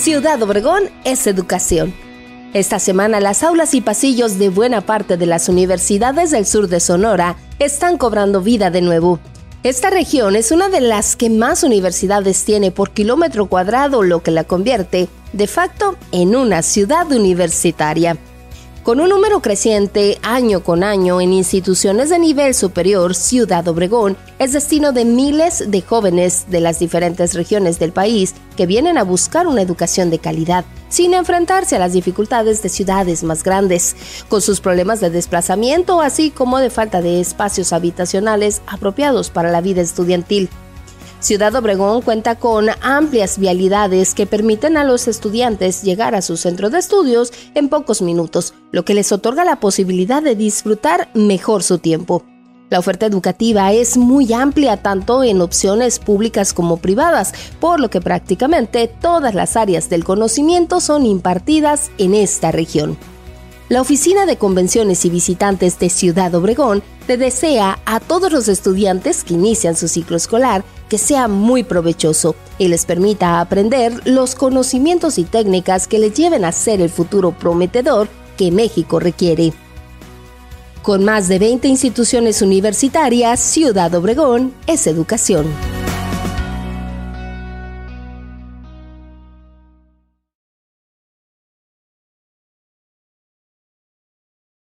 Ciudad Obregón es educación. Esta semana las aulas y pasillos de buena parte de las universidades del sur de Sonora están cobrando vida de nuevo. Esta región es una de las que más universidades tiene por kilómetro cuadrado, lo que la convierte, de facto, en una ciudad universitaria. Con un número creciente año con año en instituciones de nivel superior, Ciudad Obregón es destino de miles de jóvenes de las diferentes regiones del país que vienen a buscar una educación de calidad, sin enfrentarse a las dificultades de ciudades más grandes, con sus problemas de desplazamiento, así como de falta de espacios habitacionales apropiados para la vida estudiantil. Ciudad Obregón cuenta con amplias vialidades que permiten a los estudiantes llegar a su centro de estudios en pocos minutos, lo que les otorga la posibilidad de disfrutar mejor su tiempo. La oferta educativa es muy amplia tanto en opciones públicas como privadas, por lo que prácticamente todas las áreas del conocimiento son impartidas en esta región. La Oficina de Convenciones y Visitantes de Ciudad Obregón te desea a todos los estudiantes que inician su ciclo escolar que sea muy provechoso y les permita aprender los conocimientos y técnicas que les lleven a ser el futuro prometedor que México requiere. Con más de 20 instituciones universitarias, Ciudad Obregón es educación.